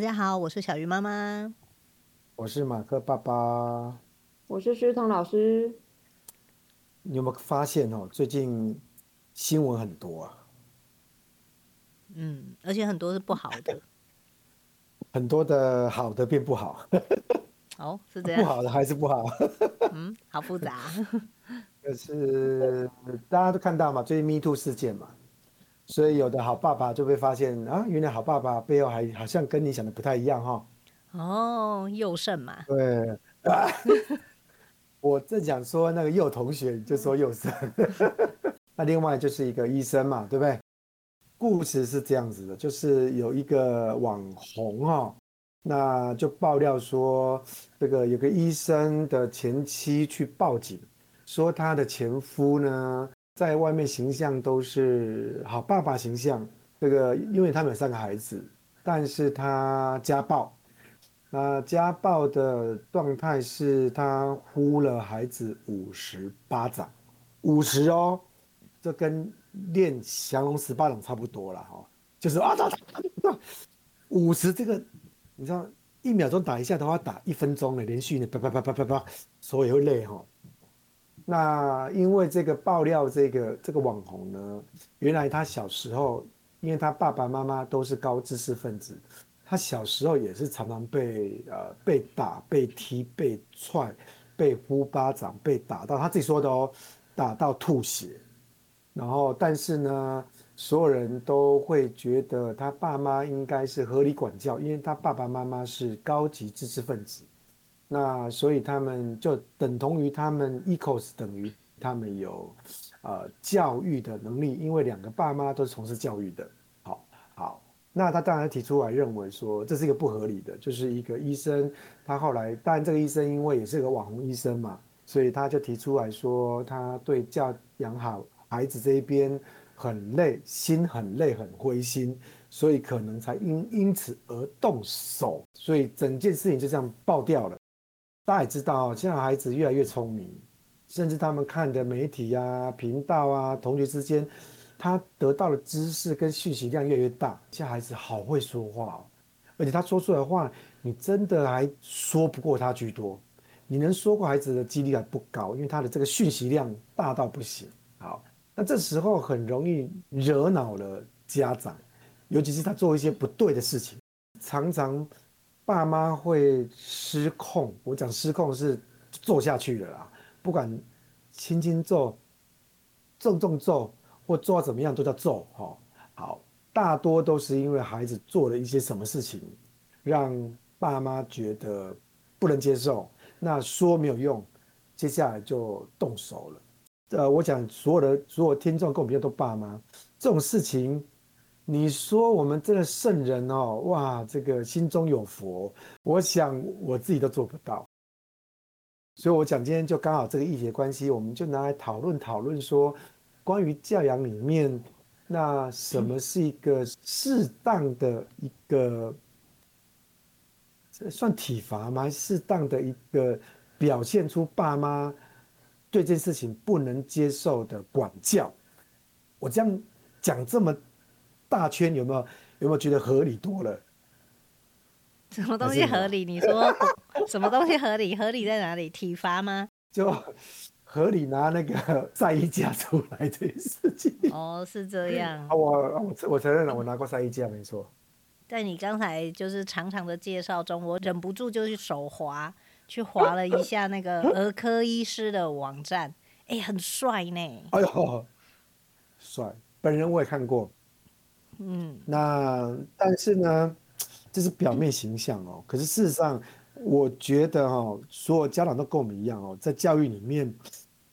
大家好，我是小鱼妈妈，我是马克爸爸，我是诗彤老师。你有没有发现哦？最近新闻很多啊。嗯，而且很多是不好的。很多的好的变不好。哦，是这样。不好的还是不好。嗯，好复杂。可是大家都看到嘛，最近 Me Too 事件嘛，所以有的好爸爸就会发现啊，原来好爸爸背后还好像跟你想的不太一样哈。哦，佑胜嘛。对。我正想说那个佑同学，就说佑胜。那另外就是一个医生嘛，对不对？故事是这样子的，就是有一个网红哦，那就爆料说，这个有个医生的前妻去报警，说他的前夫呢，在外面形象都是好爸爸形象，这个因为他们有三个孩子，但是他家暴。那家暴的状态是他呼了孩子五十巴掌，五十哦，这跟练降龙十八掌差不多了哈，就是啊打打打打，五十这个，你知道一秒钟打一下的话，打一分钟的连续的啪啪啪啪啪啪，所以会累哈。那因为这个爆料，这个这个网红呢，原来他小时候，因为他爸爸妈妈都是高知识分子。他小时候也是常常被呃被打、被踢、被踹、被呼巴掌、被打到，他自己说的哦，打到吐血。然后，但是呢，所有人都会觉得他爸妈应该是合理管教，因为他爸爸妈妈是高级知识分子，那所以他们就等同于他们 equals 等于他们有呃教育的能力，因为两个爸妈都是从事教育的。好，好。那他当然提出来认为说，这是一个不合理的，就是一个医生，他后来当然这个医生因为也是个网红医生嘛，所以他就提出来说，他对教养好孩子这一边很累，心很累，很灰心，所以可能才因因此而动手，所以整件事情就这样爆掉了。大家也知道，现在孩子越来越聪明，甚至他们看的媒体啊、频道啊、同学之间。他得到的知识跟讯息量越来越大，现在孩子好会说话哦，而且他说出来的话，你真的还说不过他居多，你能说过孩子的几率还不高，因为他的这个讯息量大到不行。好，那这时候很容易惹恼了家长，尤其是他做一些不对的事情，常常爸妈会失控。我讲失控是做下去的啦，不管轻轻揍、重重揍。或做到怎么样都叫揍，哈，好，大多都是因为孩子做了一些什么事情，让爸妈觉得不能接受，那说没有用，接下来就动手了。呃，我讲所有的所有听众跟我们一样都爸妈，这种事情，你说我们这个圣人哦，哇，这个心中有佛，我想我自己都做不到。所以我讲今天就刚好这个议题关系，我们就拿来讨论讨论说。关于教养里面，那什么是一个适当的一个，算体罚吗？适当的一个表现出爸妈对这件事情不能接受的管教。我这样讲这么大圈，有没有有没有觉得合理多了？什么东西合理？你说什么东西合理？合理在哪里？体罚吗？就。合理拿那个晒衣架出来这件事情哦，是这样。我我我承认了，我拿过晒衣架，没错。在你刚才就是长长的介绍中，我忍不住就去手滑，去滑了一下那个儿科医师的网站，哎、欸，很帅呢。哎呦，帅！本人我也看过。嗯。那但是呢，这是表面形象哦。可是事实上，我觉得哦，所有家长都跟我们一样哦，在教育里面。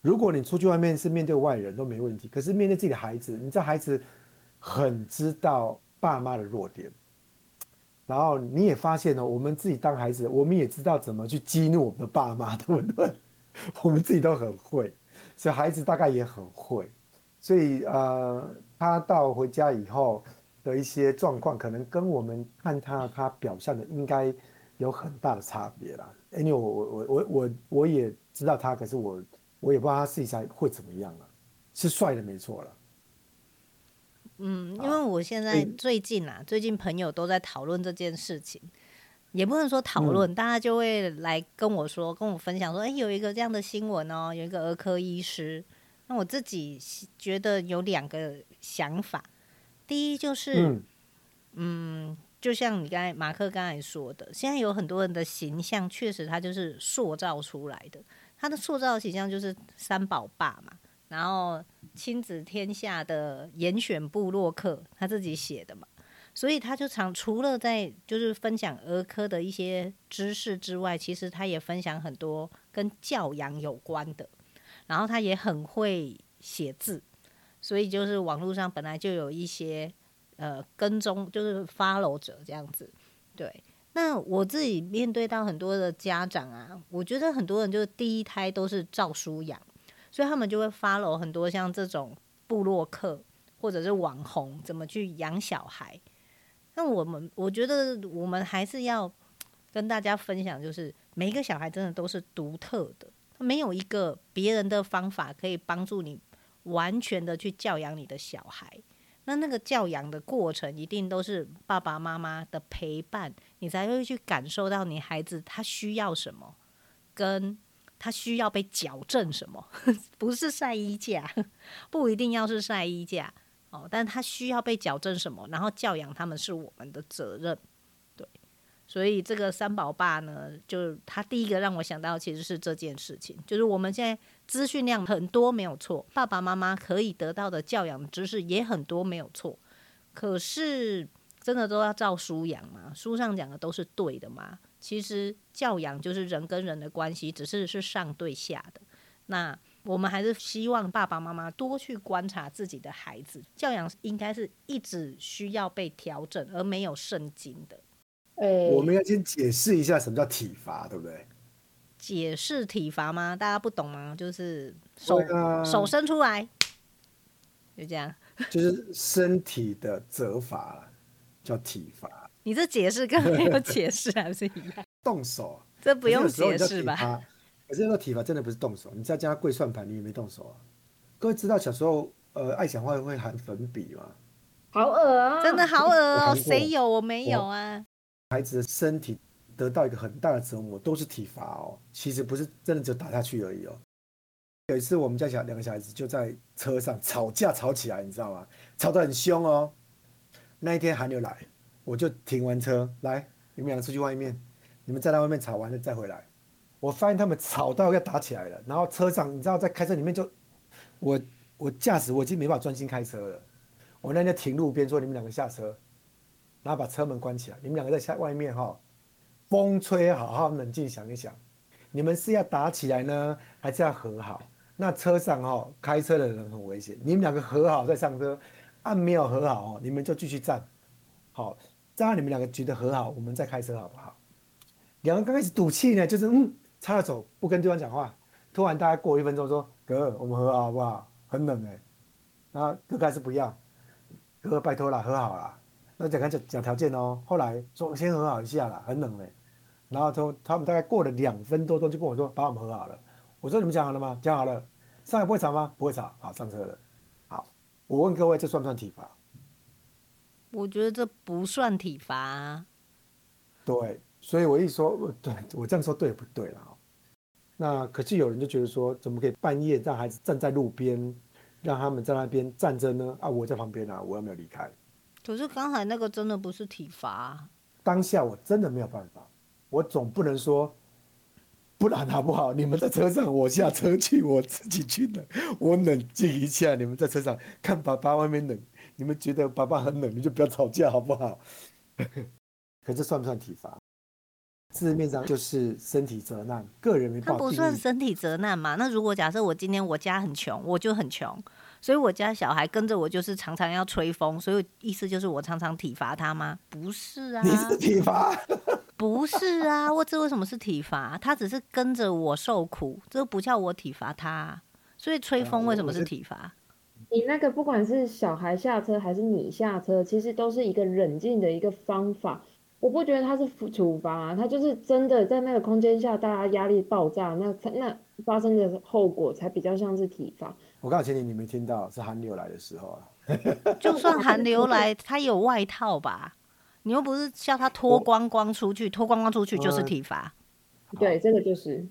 如果你出去外面是面对外人都没问题，可是面对自己的孩子，你这孩子很知道爸妈的弱点，然后你也发现了，我们自己当孩子，我们也知道怎么去激怒我们的爸妈，对不对？我们自己都很会，所以孩子大概也很会，所以呃，他到回家以后的一些状况，可能跟我们看他他表现的应该有很大的差别啦。因为我我我我我我也知道他，可是我。我也不知道他试一下会怎么样了，是帅的没错了。嗯，因为我现在最近啊，最近朋友都在讨论这件事情，也不能说讨论，嗯、大家就会来跟我说，跟我分享说，哎，有一个这样的新闻哦，有一个儿科医师。那我自己觉得有两个想法，第一就是，嗯，嗯，就像你刚才马克刚才说的，现在有很多人的形象，确实他就是塑造出来的，他的塑造的形象就是三宝爸嘛，然后亲子天下的严选部落客他自己写的嘛，所以他就常除了在就是分享儿科的一些知识之外，其实他也分享很多跟教养有关的。然后他也很会写字，所以就是网络上本来就有一些呃跟踪，就是 follow 者这样子。对，那我自己面对到很多的家长啊，我觉得很多人就是第一胎都是照书养，所以他们就会 follow 很多像这种部落客或者是网红怎么去养小孩。那我们我觉得我们还是要跟大家分享，就是每一个小孩真的都是独特的。没有一个别人的方法可以帮助你完全的去教养你的小孩，那那个教养的过程一定都是爸爸妈妈的陪伴，你才会去感受到你孩子他需要什么，跟他需要被矫正什么，不是晒衣架，不一定要是晒衣架哦，但他需要被矫正什么，然后教养他们是我们的责任。所以这个三宝爸呢，就他第一个让我想到其实是这件事情，就是我们现在资讯量很多没有错，爸爸妈妈可以得到的教养知识也很多没有错，可是真的都要照书养吗？书上讲的都是对的吗？其实教养就是人跟人的关系，只是是上对下的。那我们还是希望爸爸妈妈多去观察自己的孩子，教养应该是一直需要被调整，而没有圣经的。欸、我们要先解释一下什么叫体罚，对不对？解释体罚吗？大家不懂吗？就是手、啊、手伸出来，就这样。就是身体的责罚，叫体罚。你这解释跟没有解释还是一样？动手，这不用解释吧？可是那个体罚真的不是动手，你在家跪算盘，你也没动手啊。各位知道小时候呃爱讲话会含粉笔吗？好恶啊！真的好恶哦！谁有？我没有啊。孩子的身体得到一个很大的折磨，都是体罚哦。其实不是真的就打下去而已哦。有一次我们家小两个小孩子就在车上吵架吵起来，你知道吗？吵得很凶哦。那一天寒流来，我就停完车来，你们两个出去外面，你们站在外面吵完了再回来。我发现他们吵到要打起来了，然后车上你知道在开车里面就我我驾驶我已经没办法专心开车了。我那天停路边说你们两个下车。然后把车门关起来，你们两个在下外面哈，风吹，好好冷静想一想，你们是要打起来呢，还是要和好？那车上哈，开车的人很危险，你们两个和好再上车，按没有和好哦，你们就继续站，好，这样你们两个觉得和好，我们再开车好不好？两个刚开始赌气呢，就是嗯，插着手不跟对方讲话，突然大概过一分钟说哥，我们和好好不好？很冷哎，然后哥还是不要，哥拜托了，和好了。那讲讲讲条件哦，后来说先和好一下啦，很冷嘞。然后他他们大概过了两分多钟就跟我说，把我们和好了。我说你们讲好了吗？讲好了。上海不会吵吗？不会吵。好，上车了。好，我问各位，这算不算体罚？我觉得这不算体罚啊。对，所以我一说，对我这样说对不对了？那可是有人就觉得说，怎么可以半夜让孩子站在路边，让他们在那边站着呢？啊，我在旁边啊，我又没有离开。可是刚才那个真的不是体罚啊，当下我真的没有办法，我总不能说，不然好不好？你们在车上，我下车去，我自己去冷，我冷静一下。你们在车上看爸爸外面冷，你们觉得爸爸很冷，你就不要吵架好不好？可这算不算体罚？字面上就是身体责难，个人没办法。他不算身体责难嘛？那如果假设我今天我家很穷，我就很穷。所以我家小孩跟着我，就是常常要吹风，所以意思就是我常常体罚他吗？不是啊，你是体罚？不是啊，我这为什么是体罚？他只是跟着我受苦，这不叫我体罚他。所以吹风为什么是体罚？你那个不管是小孩下车还是你下车，其实都是一个冷静的一个方法。我不觉得他是处罚啊，他就是真的在那个空间下，大家压力爆炸，那那发生的后果才比较像是体罚。我刚才前提你没听到，是寒流来的时候啊，就算寒流来，他有外套吧？你又不是叫他脱光光出去，脱光光出去就是体罚。对，这个就是。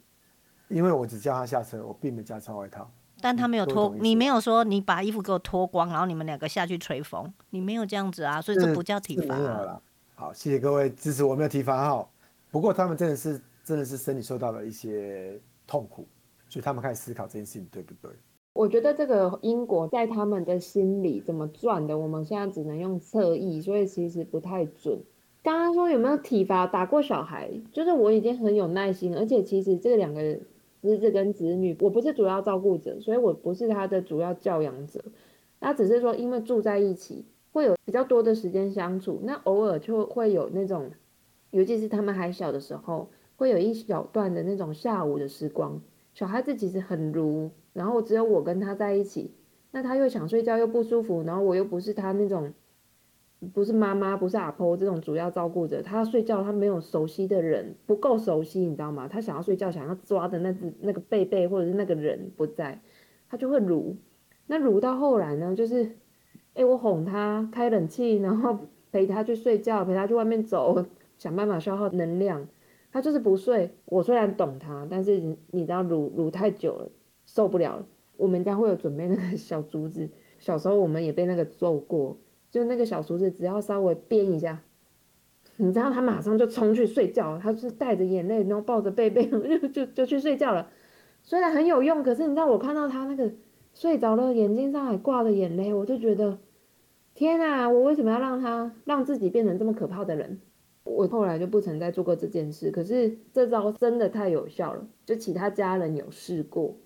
因为我只叫他下车，我并没加穿外套。但他没有脱，你没有说你把衣服给我脱光，然后你们两个下去吹风，你没有这样子啊，所以这不叫体罚。啊。好，谢谢各位支持我，没有体罚哈。不过他们真的是真的是身体受到了一些痛苦，所以他们开始思考这件事情对不对？我觉得这个因果在他们的心里怎么转的，我们现在只能用侧翼，所以其实不太准。刚刚说有没有体罚打过小孩，就是我已经很有耐心，而且其实这两个儿子跟子女，我不是主要照顾者，所以我不是他的主要教养者。那只是说因为住在一起，会有比较多的时间相处，那偶尔就会有那种，尤其是他们还小的时候，会有一小段的那种下午的时光。小孩子其实很如，然后只有我跟他在一起，那他又想睡觉又不舒服，然后我又不是他那种，不是妈妈，不是阿婆这种主要照顾者，他睡觉，他没有熟悉的人，不够熟悉，你知道吗？他想要睡觉，想要抓的那只那个贝贝或者是那个人不在，他就会撸。那撸到后来呢，就是，哎，我哄他开冷气，然后陪他去睡觉，陪他去外面走，想办法消耗能量。他就是不睡，我虽然懂他，但是你知道，撸撸太久了，受不了了。我们家会有准备那个小竹子，小时候我们也被那个揍过，就那个小竹子，只要稍微编一下，你知道他马上就冲去睡觉，他是带着眼泪，然后抱着贝贝 就就就去睡觉了。虽然很有用，可是你知道我看到他那个睡着了，眼睛上还挂着眼泪，我就觉得天啊，我为什么要让他让自己变成这么可怕的人？我后来就不曾再做过这件事，可是这招真的太有效了，就其他家人有试过，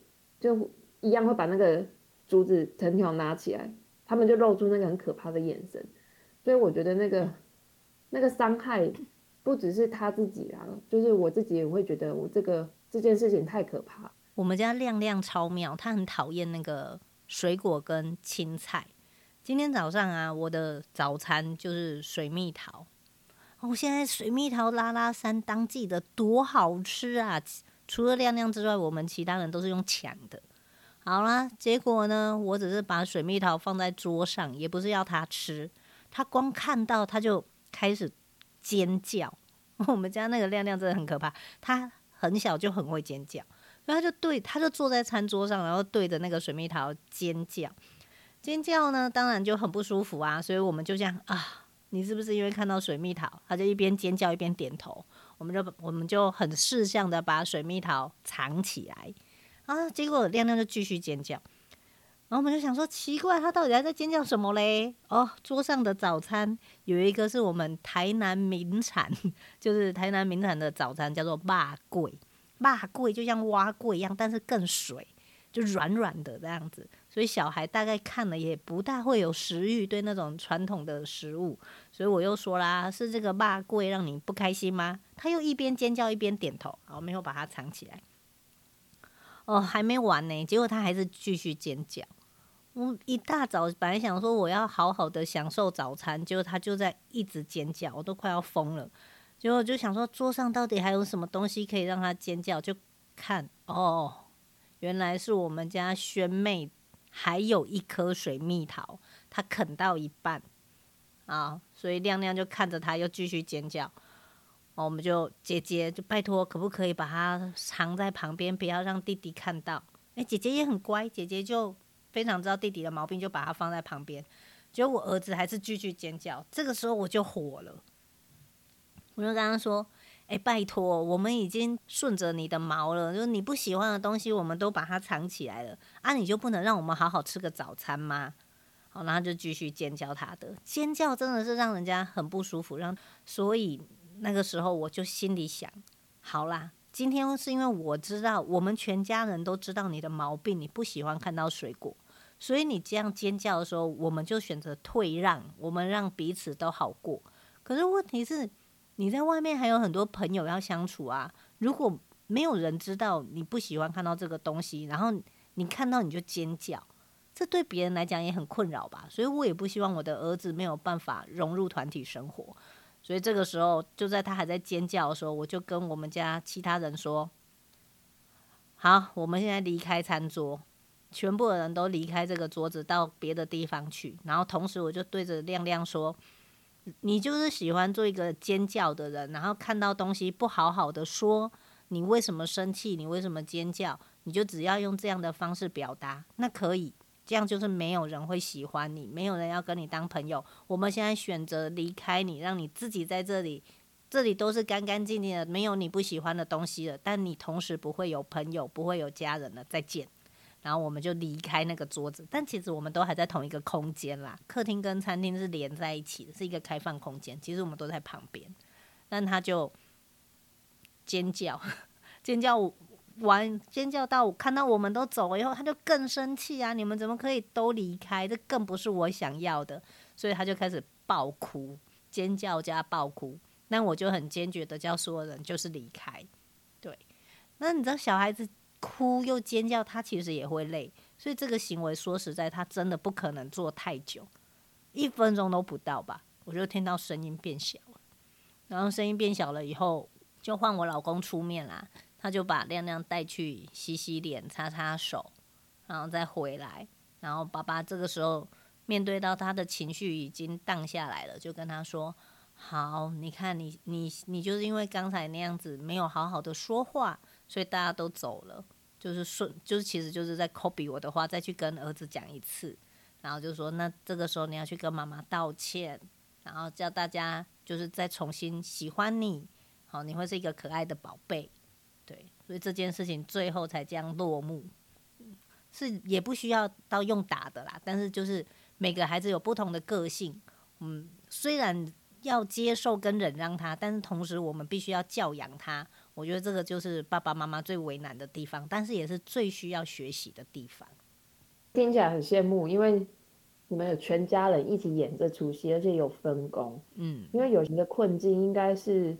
就一样会把那个竹子藤条拿起来，他们就露出那个很可怕的眼神，所以我觉得那个那个伤害不只是他自己啦，就是我自己也会觉得我这个这件事情太可怕。我们家亮亮超妙，他很讨厌那个水果跟青菜。今天早上啊，我的早餐就是水蜜桃。哦，现在水蜜桃拉拉山当季的多好吃啊！除了亮亮之外，我们其他人都是用抢的。好啦，结果呢，我只是把水蜜桃放在桌上，也不是要他吃，他光看到他就开始尖叫。我们家那个亮亮真的很可怕，他很小就很会尖叫，然后就对，他就坐在餐桌上，然后对着那个水蜜桃尖叫，尖叫呢，当然就很不舒服啊，所以我们就这样啊。你是不是因为看到水蜜桃，他就一边尖叫一边点头？我们就我们就很识相的把水蜜桃藏起来，啊，结果亮亮就继续尖叫，然后我们就想说奇怪，他到底还在尖叫什么嘞？哦，桌上的早餐有一个是我们台南名产，就是台南名产的早餐叫做肉粿，肉粿就像碗粿一样，但是更水。就软软的这样子，所以小孩大概看了也不大会有食欲，对那种传统的食物。所以我又说啦，是这个骂贵让你不开心吗？他又一边尖叫一边点头，好，没有把它藏起来。哦，还没完呢，结果他还是继续尖叫。我一大早本来想说我要好好的享受早餐，结果他就在一直尖叫，我都快要疯了。结果就想说桌上到底还有什么东西可以让他尖叫，就看哦。原来是我们家萱妹还有一颗水蜜桃，他啃到一半啊，所以亮亮就看着他又继续尖叫。我们就姐姐就拜托，可不可以把它藏在旁边，不要让弟弟看到？哎，姐姐也很乖，姐姐就非常知道弟弟的毛病，就把它放在旁边。结果我儿子还是继续尖叫，这个时候我就火了，我就跟他说。哎，拜托，我们已经顺着你的毛了，就是你不喜欢的东西，我们都把它藏起来了啊！你就不能让我们好好吃个早餐吗？好，然后就继续尖叫他的尖叫，真的是让人家很不舒服。让所以那个时候我就心里想，好啦，今天是因为我知道我们全家人都知道你的毛病，你不喜欢看到水果，所以你这样尖叫的时候，我们就选择退让，我们让彼此都好过。可是问题是。你在外面还有很多朋友要相处啊！如果没有人知道你不喜欢看到这个东西，然后你看到你就尖叫，这对别人来讲也很困扰吧？所以我也不希望我的儿子没有办法融入团体生活。所以这个时候，就在他还在尖叫的时候，我就跟我们家其他人说：“好，我们现在离开餐桌，全部的人都离开这个桌子到别的地方去，然后同时我就对着亮亮说：“你就是喜欢做一个尖叫的人，然后看到东西不好好的说，你为什么生气？你为什么尖叫？你就只要用这样的方式表达，那可以，这样就是没有人会喜欢你，没有人要跟你当朋友。我们现在选择离开你，让你自己在这里，这里都是干干净净的，没有你不喜欢的东西了。但你同时不会有朋友，不会有家人了。再见。”然后我们就离开那个桌子，但其实我们都还在同一个空间啦。客厅跟餐厅是连在一起的，是一个开放空间。其实我们都在旁边，但他就尖叫，尖叫完，尖叫到我看到我们都走了以后，他就更生气啊！你们怎么可以都离开？这更不是我想要的，所以他就开始爆哭，尖叫加爆哭。那我就很坚决的叫所有人就是离开。对，那你知道小孩子？哭又尖叫，他其实也会累，所以这个行为说实在，他真的不可能做太久，一分钟都不到吧。我就听到声音变小了，然后声音变小了以后，就换我老公出面啦，他就把亮亮带去洗洗脸、擦擦手，然后再回来。然后爸爸这个时候面对到他的情绪已经荡下来了，就跟他说：“好，你看你你你就是因为刚才那样子没有好好的说话。”所以大家都走了，就是顺，就是其实就是在 copy 我的话，再去跟儿子讲一次，然后就说，那这个时候你要去跟妈妈道歉，然后叫大家就是再重新喜欢你，好，你会是一个可爱的宝贝，对，所以这件事情最后才这样落幕，是也不需要到用打的啦，但是就是每个孩子有不同的个性，嗯，虽然要接受跟忍让他，但是同时我们必须要教养他。我觉得这个就是爸爸妈妈最为难的地方，但是也是最需要学习的地方。听起来很羡慕，因为你们有全家人一起演这出戏，而且有分工。嗯，因为有些的困境应该是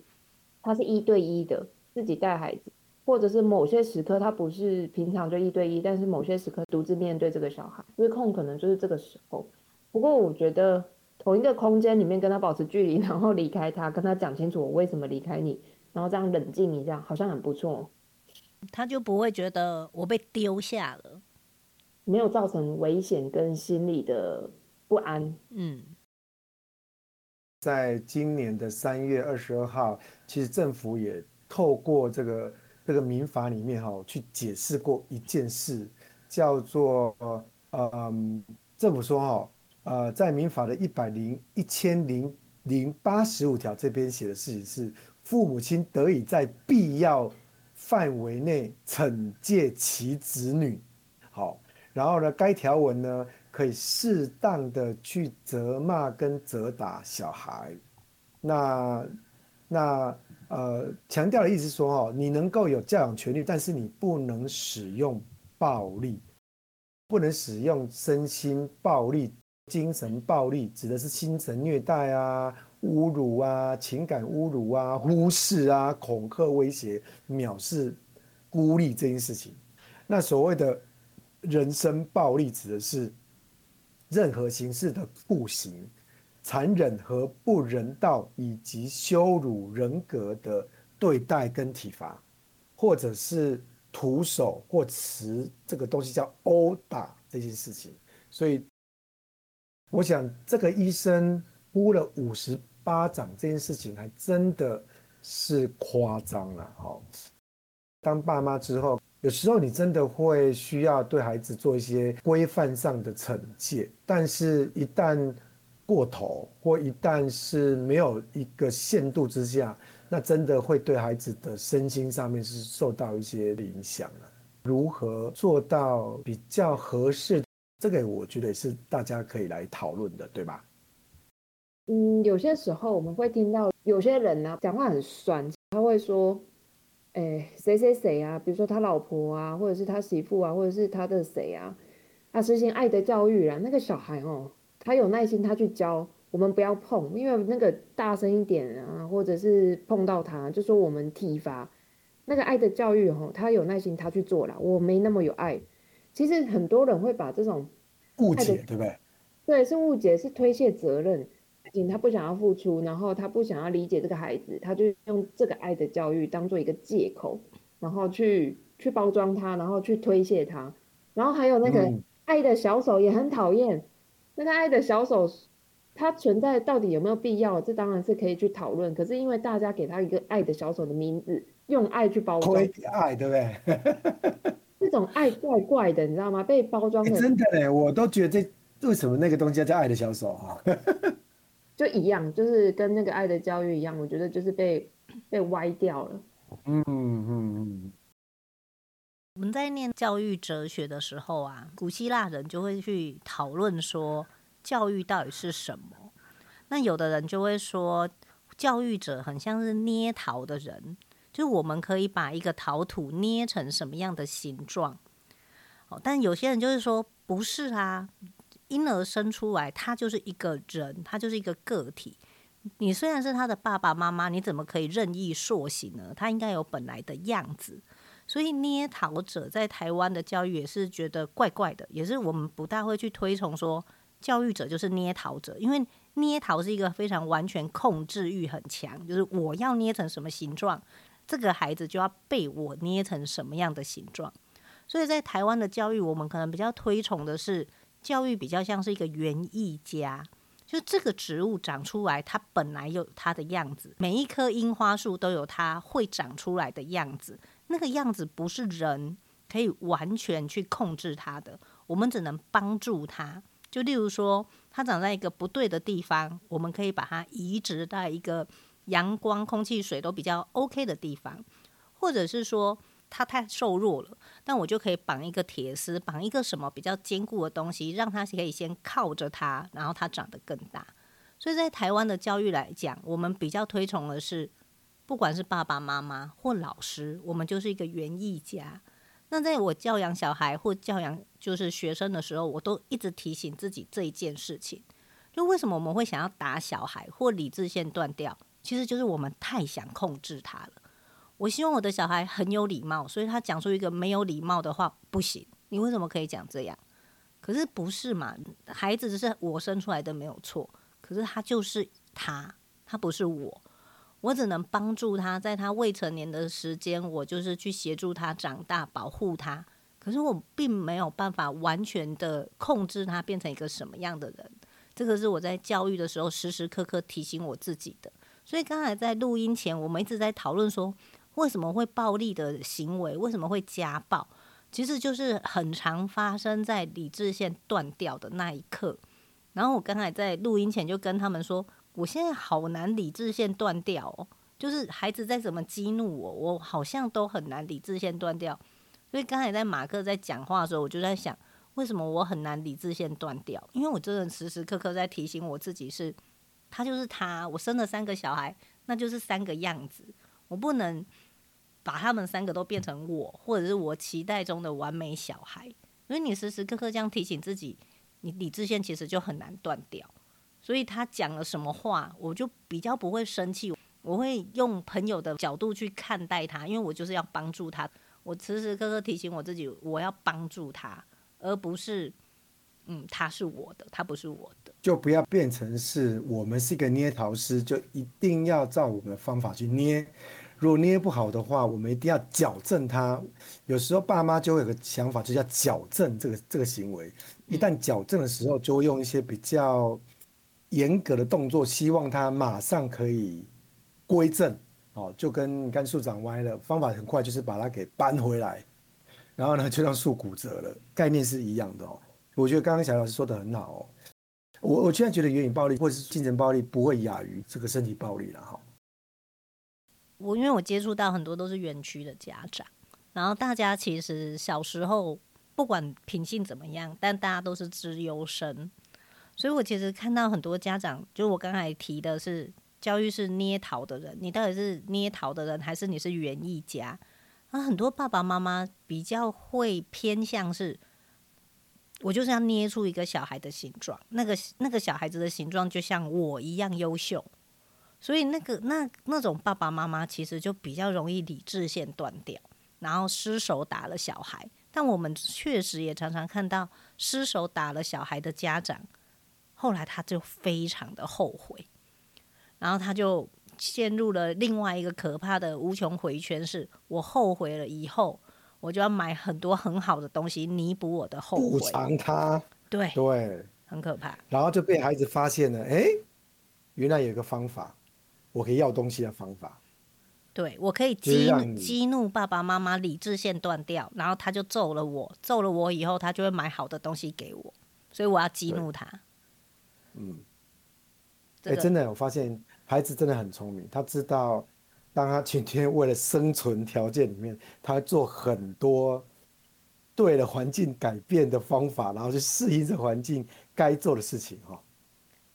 他是一对一的自己带孩子，或者是某些时刻他不是平常就一对一，但是某些时刻独自面对这个小孩，失控可能就是这个时候。不过我觉得同一个空间里面跟他保持距离，然后离开他，跟他讲清楚我为什么离开你。然后这样冷静一下，好像很不错。他就不会觉得我被丢下了，没有造成危险跟心理的不安。嗯，在今年的三月二十二号，其实政府也透过这个这个民法里面哈，去解释过一件事，叫做呃呃，政府说哈，呃，在民法的一百零一千零零八十五条这边写的事情是。父母亲得以在必要范围内惩戒其子女，好，然后呢，该条文呢可以适当的去责骂跟责打小孩，那那呃强调的意思是说哦，你能够有教养权利，但是你不能使用暴力，不能使用身心暴力、精神暴力，指的是精神虐待啊。侮辱啊，情感侮辱啊，忽视啊，恐吓、威胁、藐视、孤立这件事情。那所谓的人身暴力，指的是任何形式的酷刑、残忍和不人道以及羞辱人格的对待跟体罚，或者是徒手或持这个东西叫殴打这件事情。所以，我想这个医生呼了五十。巴掌这件事情还真的是夸张了，好。当爸妈之后，有时候你真的会需要对孩子做一些规范上的惩戒，但是一旦过头，或一旦是没有一个限度之下，那真的会对孩子的身心上面是受到一些影响了。如何做到比较合适？这个我觉得是大家可以来讨论的，对吧？嗯，有些时候我们会听到有些人呢、讲话很酸，他会说，哎，谁谁谁啊，比如说他老婆啊，或者是他媳妇啊，或者是他的谁啊，他实行爱的教育啊，那个小孩哦，他有耐心，他去教，我们不要碰，因为那个大声一点啊，或者是碰到他，就说我们体罚，那个爱的教育哦，他有耐心，他去做了，我没那么有爱。其实很多人会把这种误解，对不对？对，是误解，是推卸责任。他不想要付出，然后他不想要理解这个孩子，他就用这个爱的教育当做一个借口，然后去去包装他，然后去推卸他，然然后还有那个爱的小手也很讨厌，那个爱的小手。它存在到底有没有必要？这当然是可以去讨论。可是因为大家给他一个“爱的小手”的名字，用爱去包装，爱对不对？这种爱怪怪的，你知道吗？被包装的、欸、真的嘞，我都觉得这为什么那个东西叫“爱的小手”啊？就一样，就是跟那个爱的教育一样，我觉得就是被被歪掉了。嗯嗯嗯。我们在念教育哲学的时候啊，古希腊人就会去讨论说。教育到底是什么？那有的人就会说，教育者很像是捏陶的人，就是我们可以把一个陶土捏成什么样的形状。哦，但有些人就是说，不是啊，婴儿生出来他就是一个人，他就是一个个体。你虽然是他的爸爸妈妈，你怎么可以任意塑形呢？他应该有本来的样子。所以捏陶者在台湾的教育也是觉得怪怪的，也是我们不大会去推崇说。教育者就是捏陶者，因为捏陶是一个非常完全控制欲很强，就是我要捏成什么形状，这个孩子就要被我捏成什么样的形状。所以在台湾的教育，我们可能比较推崇的是教育比较像是一个园艺家，就这个植物长出来，它本来有它的样子，每一棵樱花树都有它会长出来的样子，那个样子不是人可以完全去控制它的，我们只能帮助它。就例如说，它长在一个不对的地方，我们可以把它移植到一个阳光、空气、水都比较 OK 的地方，或者是说它太瘦弱了，但我就可以绑一个铁丝，绑一个什么比较坚固的东西，让它可以先靠着它，然后它长得更大。所以在台湾的教育来讲，我们比较推崇的是，不管是爸爸妈妈或老师，我们就是一个园艺家。那在我教养小孩或教养就是学生的时候，我都一直提醒自己这一件事情：就为什么我们会想要打小孩或理智线断掉？其实就是我们太想控制他了。我希望我的小孩很有礼貌，所以他讲出一个没有礼貌的话不行。你为什么可以讲这样？可是不是嘛？孩子只是我生出来的没有错，可是他就是他，他不是我。我只能帮助他，在他未成年的时间，我就是去协助他长大，保护他。可是我并没有办法完全的控制他变成一个什么样的人。这个是我在教育的时候时时刻刻提醒我自己的。所以刚才在录音前，我们一直在讨论说，为什么会暴力的行为，为什么会家暴，其实就是很常发生在理智线断掉的那一刻。然后我刚才在录音前就跟他们说。我现在好难理智线断掉哦，就是孩子再怎么激怒我，我好像都很难理智线断掉。所以刚才在马克在讲话的时候，我就在想，为什么我很难理智线断掉？因为我真的时时刻刻在提醒我自己是，是他就是他，我生了三个小孩，那就是三个样子，我不能把他们三个都变成我，或者是我期待中的完美小孩。所以你时时刻刻这样提醒自己，你理智线其实就很难断掉。所以他讲了什么话，我就比较不会生气，我会用朋友的角度去看待他，因为我就是要帮助他。我时时刻刻提醒我自己，我要帮助他，而不是，嗯，他是我的，他不是我的，就不要变成是我们是一个捏陶师，就一定要照我们的方法去捏。如果捏不好的话，我们一定要矫正他。有时候爸妈就会有个想法，就叫矫正这个这个行为。一旦矫正的时候，就会用一些比较。严格的动作，希望他马上可以归正，哦，就跟你看树长歪了，方法很快，就是把它给搬回来，然后呢，就让树骨折了，概念是一样的哦。我觉得刚刚小老师说的很好哦，我我现在觉得言语暴力或者是精神暴力不会亚于这个身体暴力了哈。我因为我接触到很多都是园区的家长，然后大家其实小时候不管品性怎么样，但大家都是资优生。所以，我其实看到很多家长，就我刚才提的是，教育是捏陶的人，你到底是捏陶的人，还是你是园艺家？啊，很多爸爸妈妈比较会偏向是，我就是要捏出一个小孩的形状，那个那个小孩子的形状就像我一样优秀，所以那个那那种爸爸妈妈其实就比较容易理智线断掉，然后失手打了小孩。但我们确实也常常看到失手打了小孩的家长。后来他就非常的后悔，然后他就陷入了另外一个可怕的无穷回圈，是我后悔了以后，我就要买很多很好的东西弥补我的后悔，补偿他。对对，很可怕。然后就被孩子发现了，哎，原来有一个方法，我可以要东西的方法。对，我可以激激怒爸爸妈妈，理智线断掉，然后他就揍了我，揍了我以后，他就会买好的东西给我，所以我要激怒他。嗯，哎、这个，真的，我发现孩子真的很聪明，他知道，当他今天为了生存条件里面，他做很多对了环境改变的方法，然后去适应这环境该做的事情哈。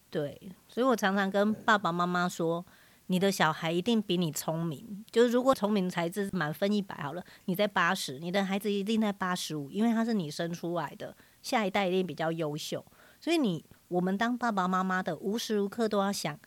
对，所以我常常跟爸爸妈妈说。你的小孩一定比你聪明，就是如果聪明才智满分一百好了，你在八十，你的孩子一定在八十五，因为他是你生出来的，下一代一定比较优秀。所以你我们当爸爸妈妈的，无时无刻都要想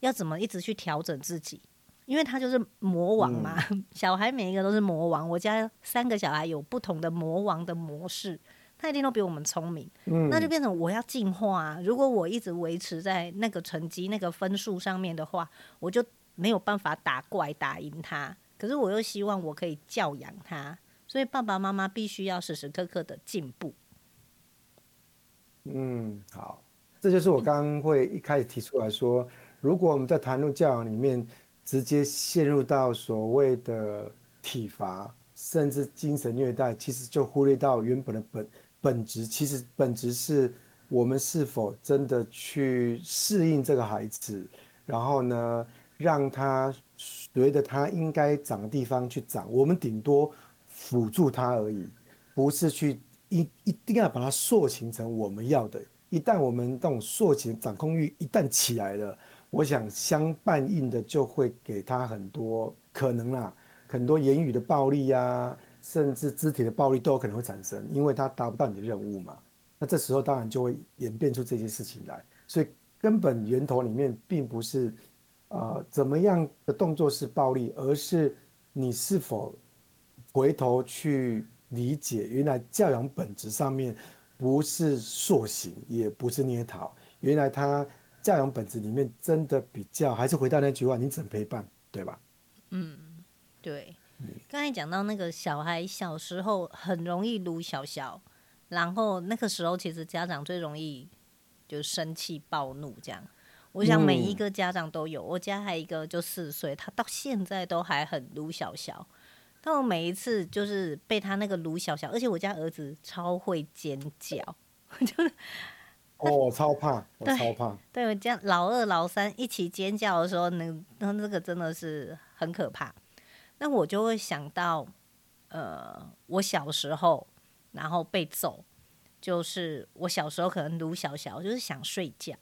要怎么一直去调整自己，因为他就是魔王嘛。嗯、小孩每一个都是魔王，我家三个小孩有不同的魔王的模式。他一定都比我们聪明，嗯，那就变成我要进化啊。如果我一直维持在那个成绩、那个分数上面的话，我就没有办法打怪打赢他。可是我又希望我可以教养他，所以爸爸妈妈必须要时时刻刻的进步。嗯，好，这就是我刚刚会一开始提出来说，如果我们在谈论教养里面直接陷入到所谓的体罚，甚至精神虐待，其实就忽略到原本的本。本质其实本质是我们是否真的去适应这个孩子，然后呢，让他随着他应该长的地方去长，我们顶多辅助他而已，不是去一一定要把他塑形成我们要的。一旦我们这种塑形掌控欲一旦起来了，我想相伴应的就会给他很多可能啦，很多言语的暴力呀、啊。甚至肢体的暴力都有可能会产生，因为他达不到你的任务嘛。那这时候当然就会演变出这些事情来。所以根本源头里面并不是，呃，怎么样的动作是暴力，而是你是否回头去理解，原来教养本质上面不是塑形，也不是捏陶，原来他教养本质里面真的比较，还是回到那句话，你怎么陪伴，对吧？嗯，对。刚才讲到那个小孩小时候很容易撸小小，然后那个时候其实家长最容易就生气暴怒这样。我想每一个家长都有，我家还有一个就四岁，他到现在都还很撸小小。但我每一次就是被他那个撸小小，而且我家儿子超会尖叫，就是 哦，我超怕，我超怕。对，我家老二老三一起尖叫的时候，那那那个真的是很可怕。那我就会想到，呃，我小时候，然后被揍，就是我小时候可能撸小小，就是想睡觉，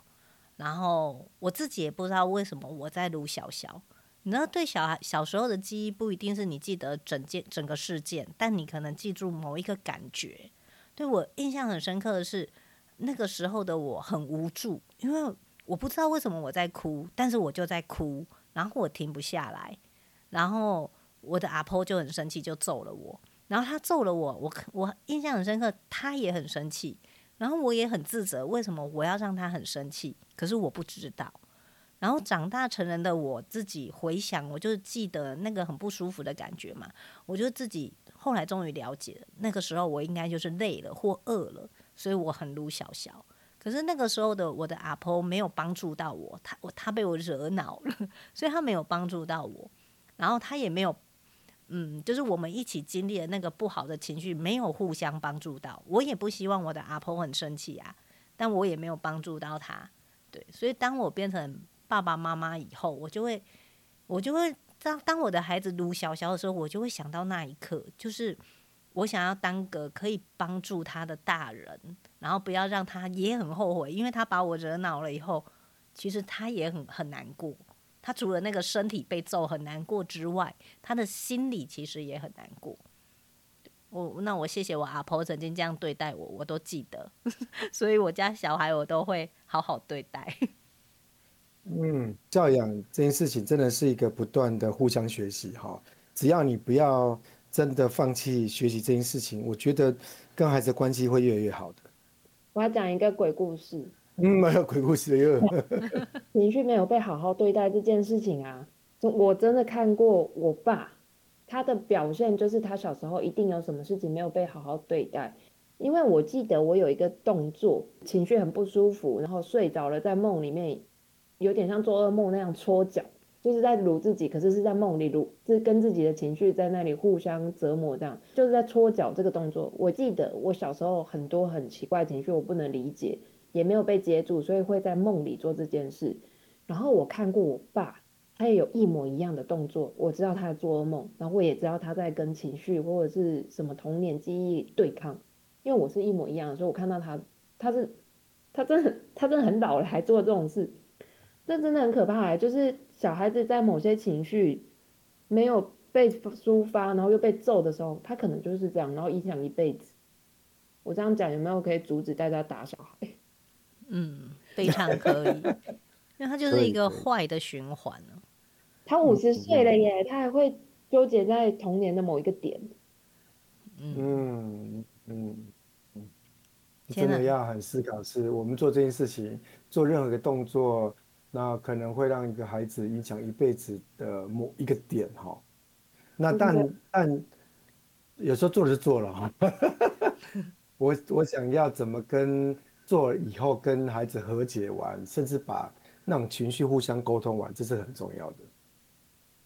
然后我自己也不知道为什么我在撸小小。你知道，对小孩小时候的记忆不一定是你记得整件整个事件，但你可能记住某一个感觉。对，我印象很深刻的是，那个时候的我很无助，因为我不知道为什么我在哭，但是我就在哭，然后我停不下来，然后。我的阿婆就很生气，就揍了我。然后他揍了我，我我印象很深刻，他也很生气。然后我也很自责，为什么我要让他很生气？可是我不知道。然后长大成人的我自己回想，我就记得那个很不舒服的感觉嘛。我就自己后来终于了解，那个时候我应该就是累了或饿了，所以我很撸小小。可是那个时候的我的阿婆没有帮助到我，他我他被我惹恼了，所以他没有帮助到我。然后他也没有。嗯，就是我们一起经历了那个不好的情绪，没有互相帮助到。我也不希望我的阿婆很生气啊，但我也没有帮助到他。对，所以当我变成爸爸妈妈以后，我就会，我就会当当我的孩子撸小小的时候，我就会想到那一刻，就是我想要当个可以帮助他的大人，然后不要让他也很后悔，因为他把我惹恼了以后，其实他也很很难过。他除了那个身体被揍很难过之外，他的心里其实也很难过。我那我谢谢我阿婆曾经这样对待我，我都记得，所以我家小孩我都会好好对待。嗯，教养这件事情真的是一个不断的互相学习哈。只要你不要真的放弃学习这件事情，我觉得跟孩子的关系会越来越好的。我要讲一个鬼故事。嗯，没有鬼故事又情绪没有被好好对待这件事情啊，我真的看过我爸他的表现就是他小时候一定有什么事情没有被好好对待。因为我记得我有一个动作，情绪很不舒服，然后睡着了，在梦里面有点像做噩梦那样搓脚，就是在撸自己，可是是在梦里撸，是跟自己的情绪在那里互相折磨，这样就是在搓脚这个动作。我记得我小时候很多很奇怪的情绪，我不能理解，也没有被接住，所以会在梦里做这件事。然后我看过我爸，他也有一模一样的动作，我知道他在做噩梦，然后我也知道他在跟情绪或者是什么童年记忆对抗。因为我是一模一样的，所以我看到他，他是，他真的，他真的很老了还做这种事，这真的很可怕欸。就是小孩子在某些情绪没有被抒发，然后又被揍的时候，他可能就是这样，然后影响一辈子。我这样讲有没有可以阻止大家打小孩？嗯，非常可以，因为他就是一个坏的循环了。他五十岁了耶，他还会纠结在童年的某一个点。嗯嗯。嗯真的要很思考，是我们做这件事情，做任何一个动作，那可能会让一个孩子影响一辈子的某一个点哈。那但但有时候做了就做了哈。我我想要怎么跟做了以后跟孩子和解完，甚至把那种情绪互相沟通完，这是很重要的。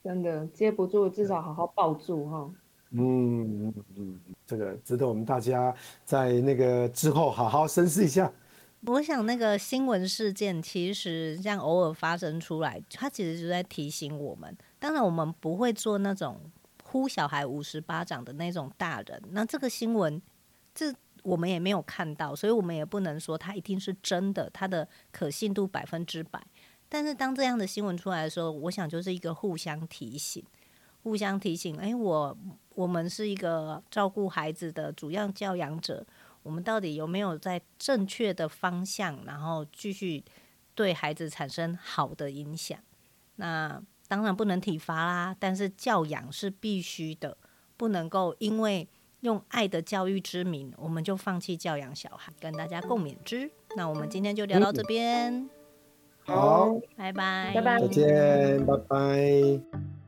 真的接不住，至少好好抱住哈。嗯嗯嗯，这个值得我们大家在那个之后好好深思一下。我想那个新闻事件其实这样偶尔发生出来，它其实就在提醒我们。当然，我们不会做那种呼小孩五十巴掌的那种大人。那这个新闻，这我们也没有看到，所以我们也不能说它一定是真的，它的可信度百分之百。但是当这样的新闻出来的时候，我想就是一个互相提醒。互相提醒，哎，我我们是一个照顾孩子的主要教养者，我们到底有没有在正确的方向，然后继续对孩子产生好的影响？那当然不能体罚啦，但是教养是必须的，不能够因为用爱的教育之名，我们就放弃教养小孩，跟大家共勉之。那我们今天就聊到这边，好，拜拜，拜拜，再见，拜拜。